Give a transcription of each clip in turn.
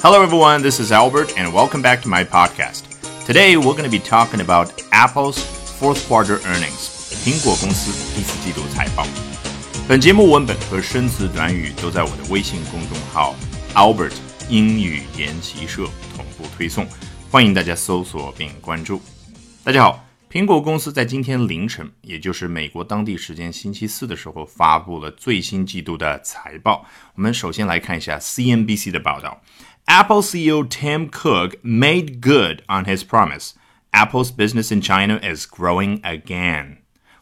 Hello, everyone. This is Albert, and welcome back to my podcast. Today, we're going to be talking about Apple's fourth quarter earnings. 苹果公司第四季度财报。本节目文本和生词短语都在我的微信公众号 Albert 英语研习社同步推送，欢迎大家搜索并关注。大家好，苹果公司在今天凌晨，也就是美国当地时间星期四的时候，发布了最新季度的财报。我们首先来看一下 CNBC 的报道。Apple CEO Tim Cook made good on his promise. Apple's business in China is growing again.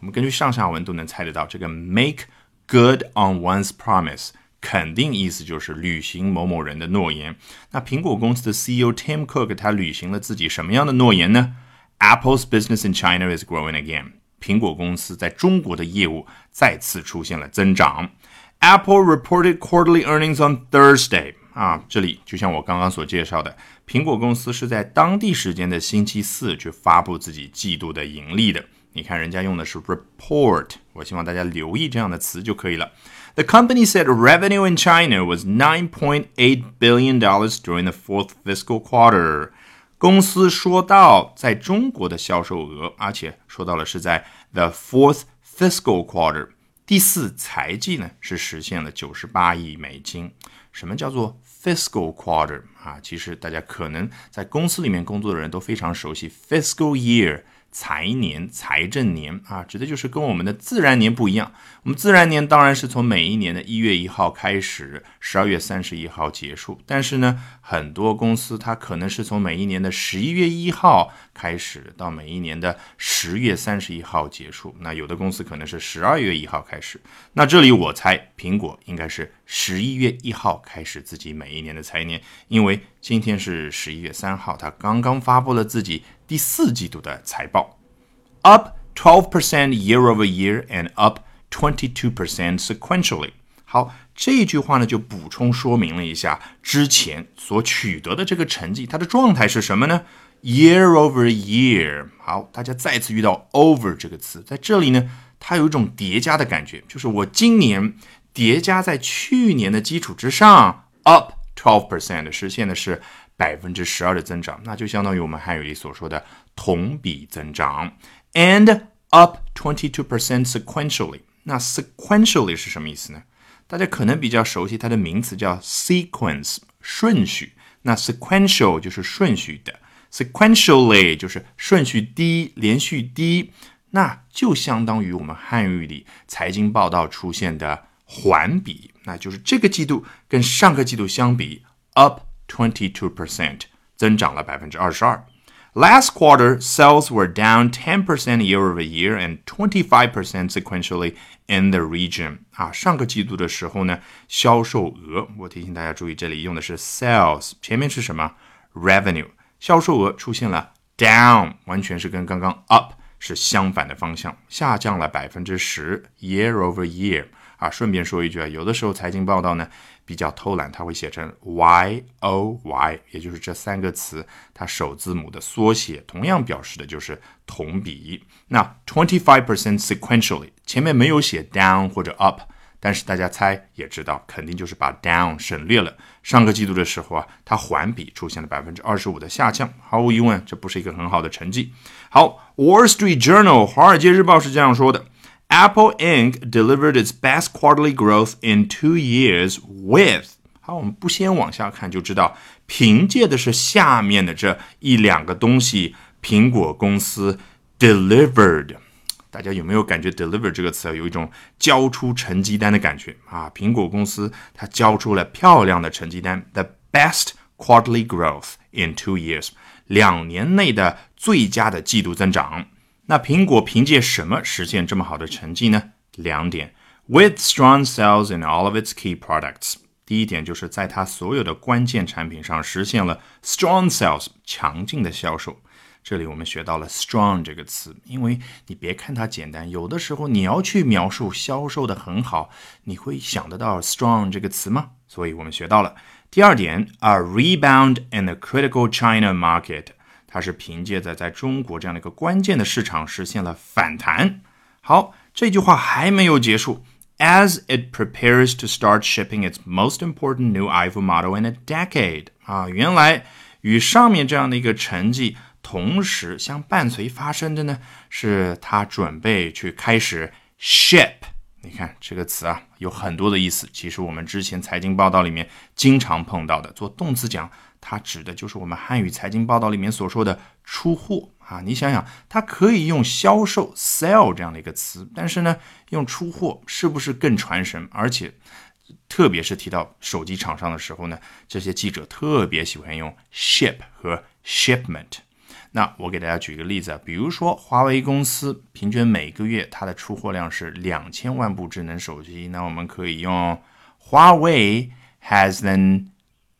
我们根据上下文都能猜得到，这个 make good on one's promise 肯定意思就是履行某某人的诺言。那苹果公司的 CEO Tim Cook 他履行了自己什么样的诺言呢？Apple's business in China is growing again. 苹果公司在中国的业务再次出现了增长。Apple reported quarterly earnings on Thursday. 啊，这里就像我刚刚所介绍的，苹果公司是在当地时间的星期四去发布自己季度的盈利的。你看，人家用的是 report，我希望大家留意这样的词就可以了。The company said revenue in China was 9.8 billion dollars during the fourth fiscal quarter。公司说到，在中国的销售额，而且说到了是在 the fourth fiscal quarter。第四财季呢是实现了九十八亿美金。什么叫做 fiscal quarter 啊？其实大家可能在公司里面工作的人都非常熟悉 fiscal year。财年、财政年啊，指的就是跟我们的自然年不一样。我们自然年当然是从每一年的一月一号开始，十二月三十一号结束。但是呢，很多公司它可能是从每一年的十一月一号开始，到每一年的十月三十一号结束。那有的公司可能是十二月一号开始。那这里我猜，苹果应该是十一月一号开始自己每一年的财年，因为今天是十一月三号，他刚刚发布了自己。第四季度的财报，up twelve percent year over year and up twenty two percent sequentially。好，这句话呢就补充说明了一下之前所取得的这个成绩，它的状态是什么呢？Year over year。好，大家再次遇到 over 这个词，在这里呢，它有一种叠加的感觉，就是我今年叠加在去年的基础之上，up twelve percent，实现的是。百分之十二的增长，那就相当于我们汉语里所说的同比增长，and up twenty two percent sequentially。那 sequentially 是什么意思呢？大家可能比较熟悉它的名词叫 sequence，顺序。那 sequential 就是顺序的，sequentially 就是顺序低，连续低，那就相当于我们汉语里财经报道出现的环比，那就是这个季度跟上个季度相比 up。22%，增长了百分之二十二。Last quarter, sales were down 10% year over year and 25% sequentially in the region. 啊，上个季度的时候呢，销售额，我提醒大家注意，这里用的是 sales，前面是什么？revenue，销售额出现了 down，完全是跟刚刚 up 是相反的方向，下降了百分之十 year over year。啊，顺便说一句啊，有的时候财经报道呢比较偷懒，它会写成 Y O Y，也就是这三个词它首字母的缩写，同样表示的就是同比。那 twenty five percent sequentially 前面没有写 down 或者 up，但是大家猜也知道，肯定就是把 down 省略了。上个季度的时候啊，它环比出现了百分之二十五的下降，毫无疑问，这不是一个很好的成绩。好，Wall Street Journal 华尔街日报是这样说的。Apple Inc. delivered its best quarterly growth in two years with 好，我们不先往下看就知道，凭借的是下面的这一两个东西，苹果公司 delivered。大家有没有感觉 deliver 这个词有一种交出成绩单的感觉啊？苹果公司它交出了漂亮的成绩单，the best quarterly growth in two years，两年内的最佳的季度增长。那苹果凭借什么实现这么好的成绩呢？两点：with strong sales in all of its key products。第一点就是在它所有的关键产品上实现了 strong sales，强劲的销售。这里我们学到了 strong 这个词，因为你别看它简单，有的时候你要去描述销售的很好，你会想得到 strong 这个词吗？所以我们学到了第二点，a rebound in the critical China market。它是凭借着在中国这样的一个关键的市场实现了反弹。好，这句话还没有结束 as it prepares to start shipping its most important new iPhone model in a decade。啊，原来与上面这样的一个成绩同时相伴随发生的呢，是它准备去开始 ship。你看这个词啊，有很多的意思。其实我们之前财经报道里面经常碰到的，做动词讲，它指的就是我们汉语财经报道里面所说的出货啊。你想想，它可以用销售 sell 这样的一个词，但是呢，用出货是不是更传神？而且，特别是提到手机厂商的时候呢，这些记者特别喜欢用 ship 和 shipment。那我给大家举个例子啊，比如说华为公司平均每个月它的出货量是两千万部智能手机，那我们可以用华为 has an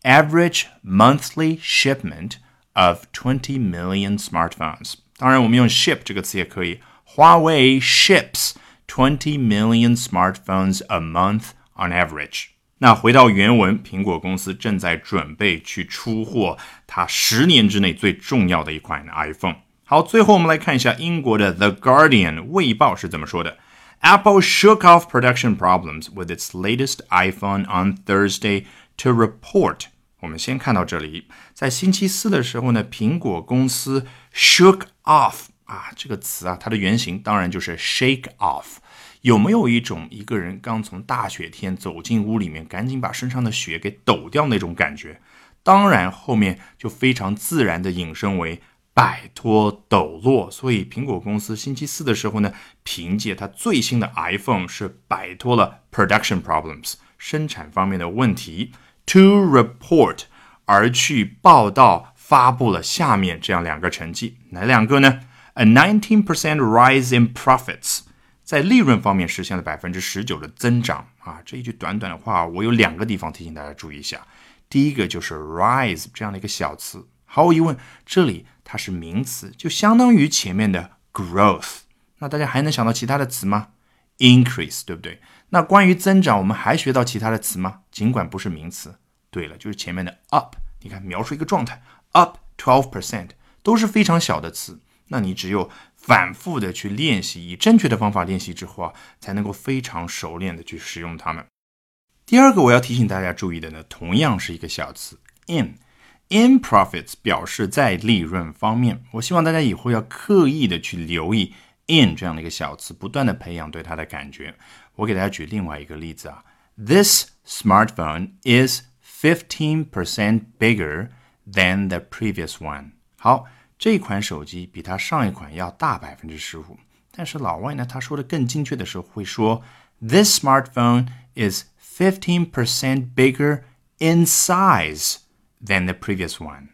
average monthly shipment of twenty million smartphones。当然，我们用 ship 这个词也可以，华为 ships twenty million smartphones a month on average。那回到原文，苹果公司正在准备去出货它十年之内最重要的一款 iPhone。好，最后我们来看一下英国的 The Guardian 卫报是怎么说的。Apple shook off production problems with its latest iPhone on Thursday to report。我们先看到这里，在星期四的时候呢，苹果公司 shook off 啊这个词啊，它的原型当然就是 shake off。有没有一种一个人刚从大雪天走进屋里面，赶紧把身上的雪给抖掉那种感觉？当然，后面就非常自然的引申为摆脱抖落。所以，苹果公司星期四的时候呢，凭借它最新的 iPhone 是摆脱了 production problems 生产方面的问题，to report 而去报道发布了下面这样两个成绩，哪两个呢？A nineteen percent rise in profits。在利润方面实现了百分之十九的增长啊！这一句短短的话，我有两个地方提醒大家注意一下。第一个就是 rise 这样的一个小词，毫无疑问，这里它是名词，就相当于前面的 growth。那大家还能想到其他的词吗？increase，对不对？那关于增长，我们还学到其他的词吗？尽管不是名词。对了，就是前面的 up，你看描述一个状态，up twelve percent，都是非常小的词。那你只有反复的去练习，以正确的方法练习之后啊，才能够非常熟练的去使用它们。第二个我要提醒大家注意的呢，同样是一个小词 in。in profits 表示在利润方面。我希望大家以后要刻意的去留意 in 这样的一个小词，不断的培养对它的感觉。我给大家举另外一个例子啊，This smartphone is fifteen percent bigger than the previous one。好。这款手机比它上一款要大百分之十五，但是老外呢，他说的更精确的时候会说，This smartphone is fifteen percent bigger in size than the previous one。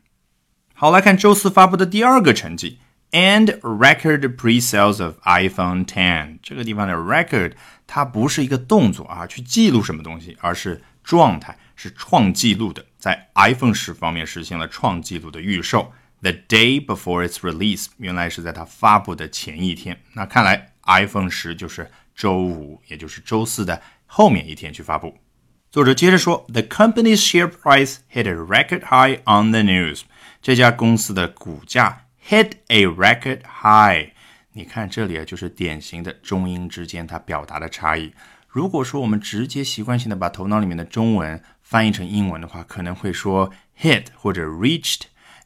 好，来看周四发布的第二个成绩，and record pre-sales of iPhone Ten。这个地方的 record 它不是一个动作啊，去记录什么东西，而是状态，是创记录的，在 iPhone 十方面实现了创记录的预售。The day before its release，原来是在它发布的前一天。那看来 iPhone 十就是周五，也就是周四的后面一天去发布。作者接着说，The company's share price hit a record high on the news。这家公司的股价 hit a record high。你看这里啊，就是典型的中英之间它表达的差异。如果说我们直接习惯性的把头脑里面的中文翻译成英文的话，可能会说 hit 或者 reached。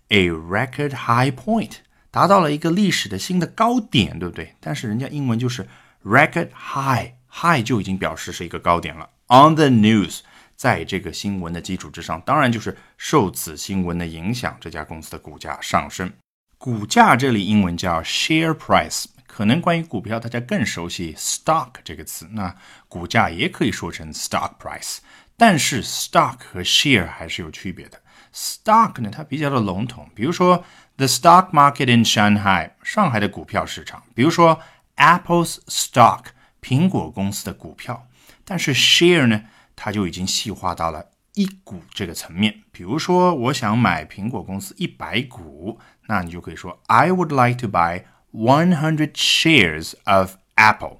A record high point，达到了一个历史的新的高点，对不对？但是人家英文就是 record high，high 就已经表示是一个高点了。On the news，在这个新闻的基础之上，当然就是受此新闻的影响，这家公司的股价上升。股价这里英文叫 share price，可能关于股票大家更熟悉 stock 这个词，那股价也可以说成 stock price，但是 stock 和 share 还是有区别的。Stock 呢，它比较的笼统，比如说 the stock market in Shanghai，上海的股票市场，比如说 Apple's stock，苹果公司的股票。但是 share 呢，它就已经细化到了一股这个层面。比如说，我想买苹果公司一百股，那你就可以说 I would like to buy one hundred shares of Apple。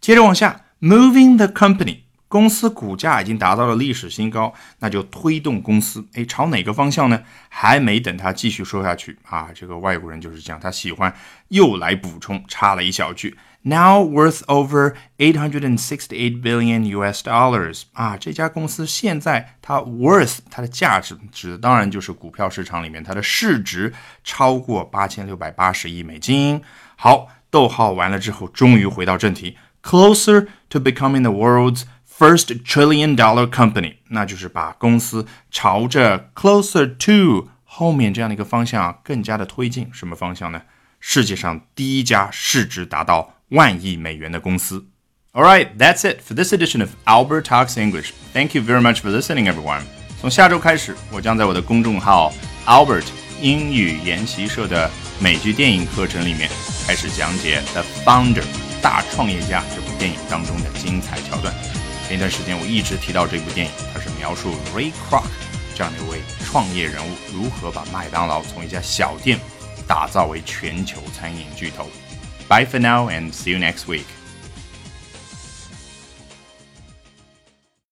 接着往下，moving the company。公司股价已经达到了历史新高，那就推动公司，哎，朝哪个方向呢？还没等他继续说下去啊，这个外国人就是这样，他喜欢又来补充，插了一小句，Now worth over eight hundred and sixty-eight billion U.S. dollars 啊，这家公司现在它 worth 它的价值指的当然就是股票市场里面它的市值超过八千六百八十亿美金。好，逗号完了之后，终于回到正题，closer to becoming the world's First trillion dollar company，那就是把公司朝着 closer to 后面这样的一个方向更加的推进。什么方向呢？世界上第一家市值达到万亿美元的公司。All right, that's it for this edition of Albert Talks English. Thank you very much for listening, everyone. 从下周开始，我将在我的公众号 Albert 英语研习社的美剧电影课程里面开始讲解《The Founder》大创业家这部电影当中的精彩桥段。前一段时间我一直提到这部电影，它是描述 Ray Kroc 这样的一位创业人物如何把麦当劳从一家小店打造为全球餐饮巨头。Bye for now and see you next week.